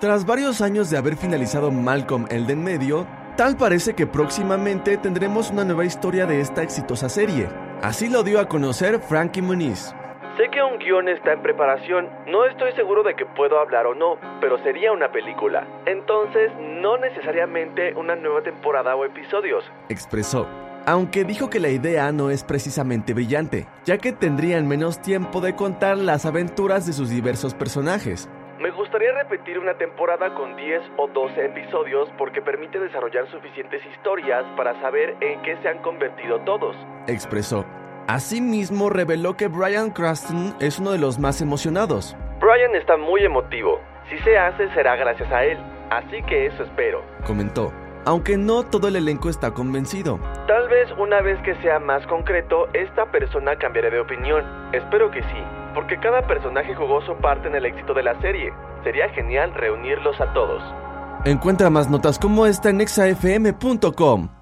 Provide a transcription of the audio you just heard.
Tras varios años de haber finalizado Malcolm el de en medio, tal parece que próximamente tendremos una nueva historia de esta exitosa serie. Así lo dio a conocer Frankie Muniz. Sé que un guion está en preparación, no estoy seguro de que puedo hablar o no, pero sería una película. Entonces, no necesariamente una nueva temporada o episodios. Expresó. Aunque dijo que la idea no es precisamente brillante, ya que tendrían menos tiempo de contar las aventuras de sus diversos personajes. Me gustaría repetir una temporada con 10 o 12 episodios porque permite desarrollar suficientes historias para saber en qué se han convertido todos. Expresó. Asimismo, reveló que Brian Cranston es uno de los más emocionados. Brian está muy emotivo. Si se hace, será gracias a él. Así que eso espero. Comentó. Aunque no todo el elenco está convencido. Tal vez una vez que sea más concreto, esta persona cambiará de opinión. Espero que sí, porque cada personaje jugó su parte en el éxito de la serie. Sería genial reunirlos a todos. Encuentra más notas como esta en exafm.com.